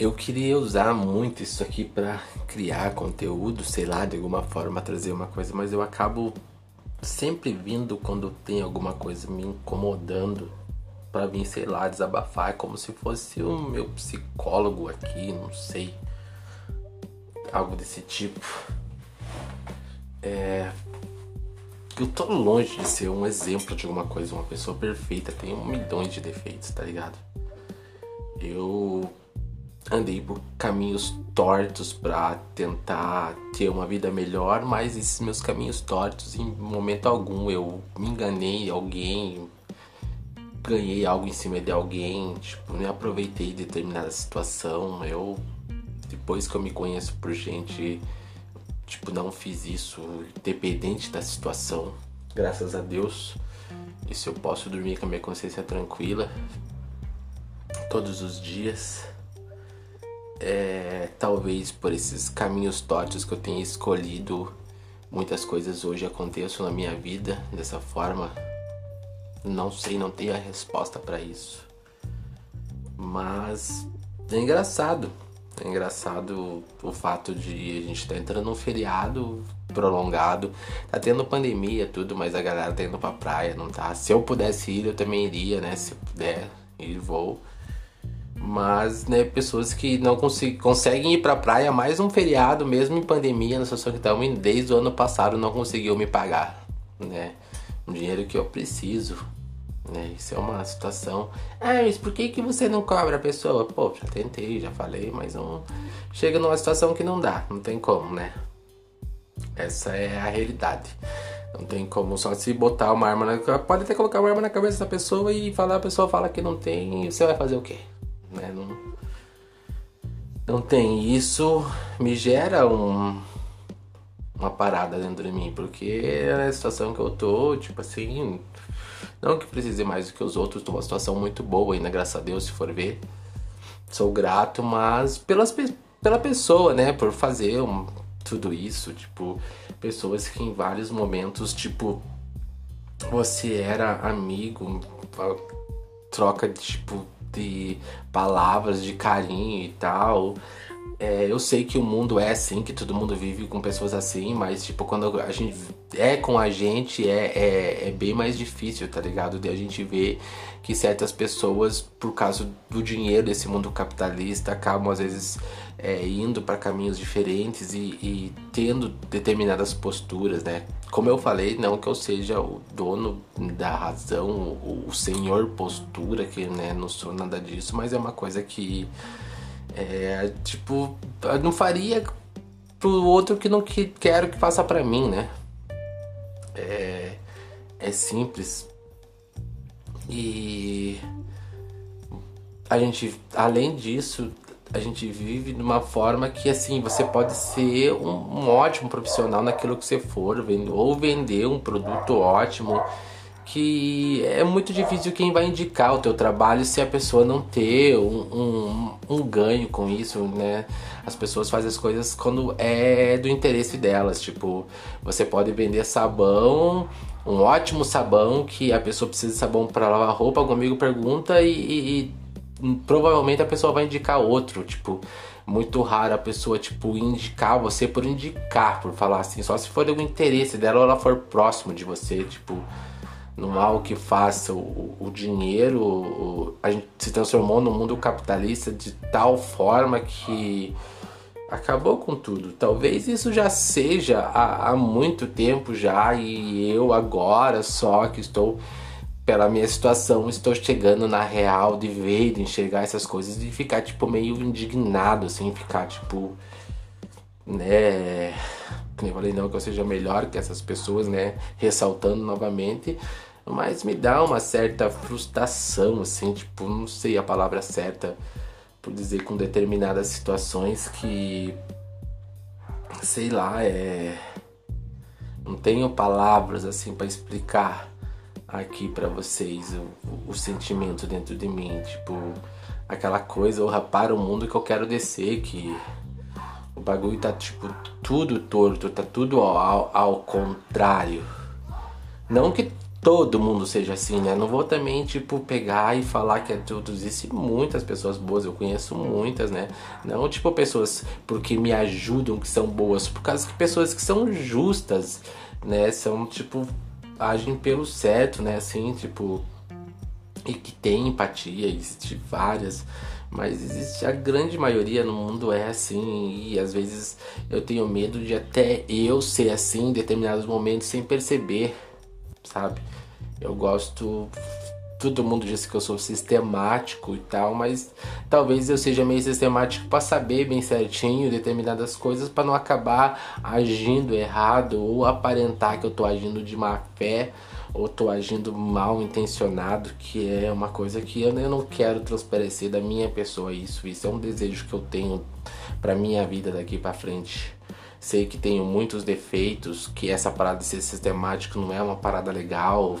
Eu queria usar muito isso aqui para criar conteúdo, sei lá, de alguma forma trazer uma coisa, mas eu acabo sempre vindo quando tem alguma coisa me incomodando para vir, sei lá, desabafar, como se fosse o meu psicólogo aqui, não sei. Algo desse tipo. É. Eu tô longe de ser um exemplo de alguma coisa, uma pessoa perfeita, tem um milhão de defeitos, tá ligado? Eu andei por caminhos tortos para tentar ter uma vida melhor, mas esses meus caminhos tortos, em momento algum eu me enganei alguém, ganhei algo em cima de alguém, tipo, me aproveitei de determinada situação. Eu, depois que eu me conheço por gente, tipo, não fiz isso, independente da situação. Graças a Deus, isso eu posso dormir com a minha consciência tranquila todos os dias. É, talvez por esses caminhos tortos que eu tenha escolhido, muitas coisas hoje aconteçam na minha vida dessa forma não sei, não tenho a resposta para isso. Mas é engraçado. É engraçado o fato de a gente estar tá entrando num feriado prolongado. Tá tendo pandemia tudo, mas a galera tá indo pra praia, não tá? Se eu pudesse ir, eu também iria, né? Se puder ir, vou. Mas, né, pessoas que não conseguem ir pra praia mais um feriado, mesmo em pandemia, na situação que estamos, desde o ano passado não conseguiu me pagar, né? um dinheiro que eu preciso. Né? Isso é uma situação. Ah, mas por que, que você não cobra a pessoa? Pô, já tentei, já falei, mas não. Chega numa situação que não dá, não tem como, né? Essa é a realidade. Não tem como só se botar uma arma na. Pode até colocar uma arma na cabeça da pessoa e falar, a pessoa fala que não tem, e você vai fazer o quê? Né? Não, não tem. Isso me gera um, uma parada dentro de mim, porque é a situação que eu tô, tipo assim, não que precise mais do que os outros, tô numa situação muito boa ainda, graças a Deus, se for ver. Sou grato, mas pelas, pela pessoa, né, por fazer um, tudo isso, tipo, pessoas que em vários momentos, tipo, você era amigo, troca de, tipo, de palavras de carinho e tal. É, eu sei que o mundo é assim, que todo mundo vive com pessoas assim, mas tipo, quando a gente é com a gente, é, é, é bem mais difícil, tá ligado? De a gente ver que certas pessoas, por causa do dinheiro desse mundo capitalista, acabam às vezes é, indo para caminhos diferentes e, e, tendo determinadas posturas, né? Como eu falei, não que eu seja o dono da razão, o, o senhor postura, que né, não sou nada disso, mas é uma coisa que é, tipo, eu não faria pro outro que não que, quero que faça pra mim, né? É, é simples. E a gente, além disso, a gente vive de uma forma que assim você pode ser um, um ótimo profissional naquilo que você for, ou vender um produto ótimo que é muito difícil quem vai indicar o teu trabalho se a pessoa não ter um, um, um, ganho com isso, né? As pessoas fazem as coisas quando é do interesse delas. Tipo, você pode vender sabão, um ótimo sabão que a pessoa precisa de sabão para lavar roupa, algum amigo pergunta e, e, e provavelmente a pessoa vai indicar outro. Tipo, muito raro a pessoa, tipo, indicar você por indicar, por falar assim, só se for do interesse dela ou ela for próximo de você, tipo no mal que faça o, o dinheiro, o, a gente se transformou no mundo capitalista de tal forma que acabou com tudo. Talvez isso já seja há, há muito tempo já e eu agora só que estou pela minha situação estou chegando na real de ver, de enxergar essas coisas e ficar tipo meio indignado assim, ficar tipo né, nem falei não que eu seja melhor que essas pessoas, né, ressaltando novamente, mas me dá uma certa frustração, assim, tipo, não sei a palavra certa por dizer com determinadas situações que sei lá, é não tenho palavras assim para explicar aqui para vocês o, o, sentimento dentro de mim, tipo, aquela coisa, ou para o mundo que eu quero descer, que o bagulho tá tipo tudo torto, tá tudo ao, ao contrário. Não que todo mundo seja assim, né? Não vou também, tipo, pegar e falar que é tudo. Existem muitas pessoas boas, eu conheço muitas, né? Não, tipo, pessoas porque me ajudam, que são boas, por causa que pessoas que são justas, né? São, tipo, agem pelo certo, né? Assim, tipo. E que tem empatia, existe várias. Mas existe a grande maioria no mundo é assim e às vezes eu tenho medo de até eu ser assim em determinados momentos sem perceber sabe? Eu gosto. Todo mundo diz que eu sou sistemático e tal, mas talvez eu seja meio sistemático para saber bem certinho determinadas coisas para não acabar agindo errado ou aparentar que eu tô agindo de má fé ou tô agindo mal intencionado, que é uma coisa que eu não quero transparecer da minha pessoa isso. Isso é um desejo que eu tenho para minha vida daqui para frente. Sei que tenho muitos defeitos, que essa parada de ser sistemático não é uma parada legal.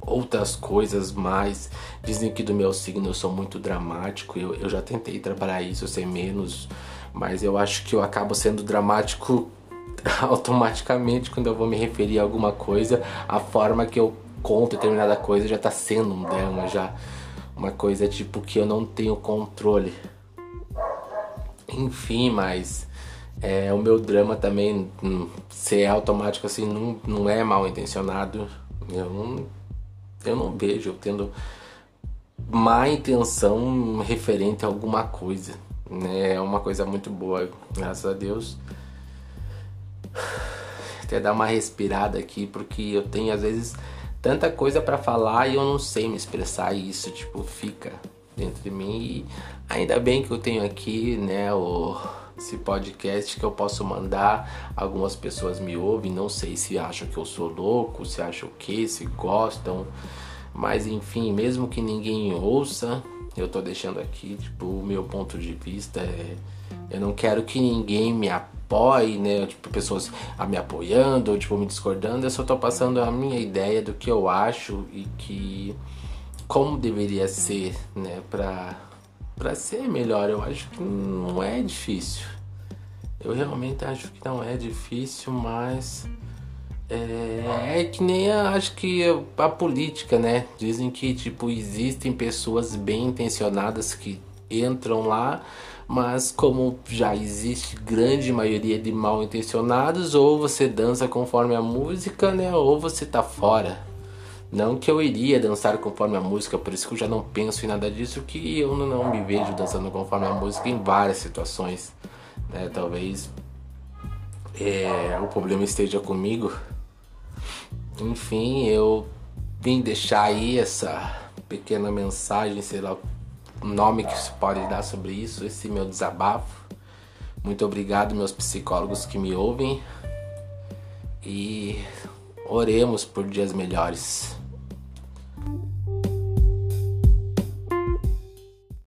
Outras coisas mais. Dizem que do meu signo eu sou muito dramático. Eu, eu já tentei trabalhar isso, ser menos. Mas eu acho que eu acabo sendo dramático automaticamente quando eu vou me referir a alguma coisa. A forma que eu conto determinada coisa já tá sendo um drama, já. Uma coisa tipo que eu não tenho controle. Enfim, mas é, o meu drama também hum, ser automático assim não, não é mal intencionado. Eu não, eu não vejo eu tendo má intenção referente a alguma coisa. Né? É uma coisa muito boa, graças a Deus. Até dar uma respirada aqui, porque eu tenho às vezes tanta coisa para falar e eu não sei me expressar e isso tipo fica dentro de mim. E ainda bem que eu tenho aqui, né, o esse podcast que eu posso mandar. Algumas pessoas me ouvem, não sei se acham que eu sou louco, se acham o que, se gostam. Mas enfim, mesmo que ninguém ouça, eu tô deixando aqui, tipo, o meu ponto de vista é. Eu não quero que ninguém me apoie, né? Tipo, pessoas me apoiando ou tipo me discordando. Eu só tô passando a minha ideia do que eu acho e que como deveria ser, né, pra para ser melhor, eu acho que não é difícil. Eu realmente acho que não é difícil, mas é, é que nem a, acho que a política, né? Dizem que tipo existem pessoas bem intencionadas que entram lá, mas como já existe grande maioria de mal intencionados, ou você dança conforme a música, né? Ou você tá fora. Não que eu iria dançar conforme a música, por isso que eu já não penso em nada disso, que eu não me vejo dançando conforme a música em várias situações. Né? Talvez é, o problema esteja comigo. Enfim, eu vim deixar aí essa pequena mensagem, sei lá o nome que se pode dar sobre isso, esse meu desabafo. Muito obrigado, meus psicólogos que me ouvem. E oremos por dias melhores.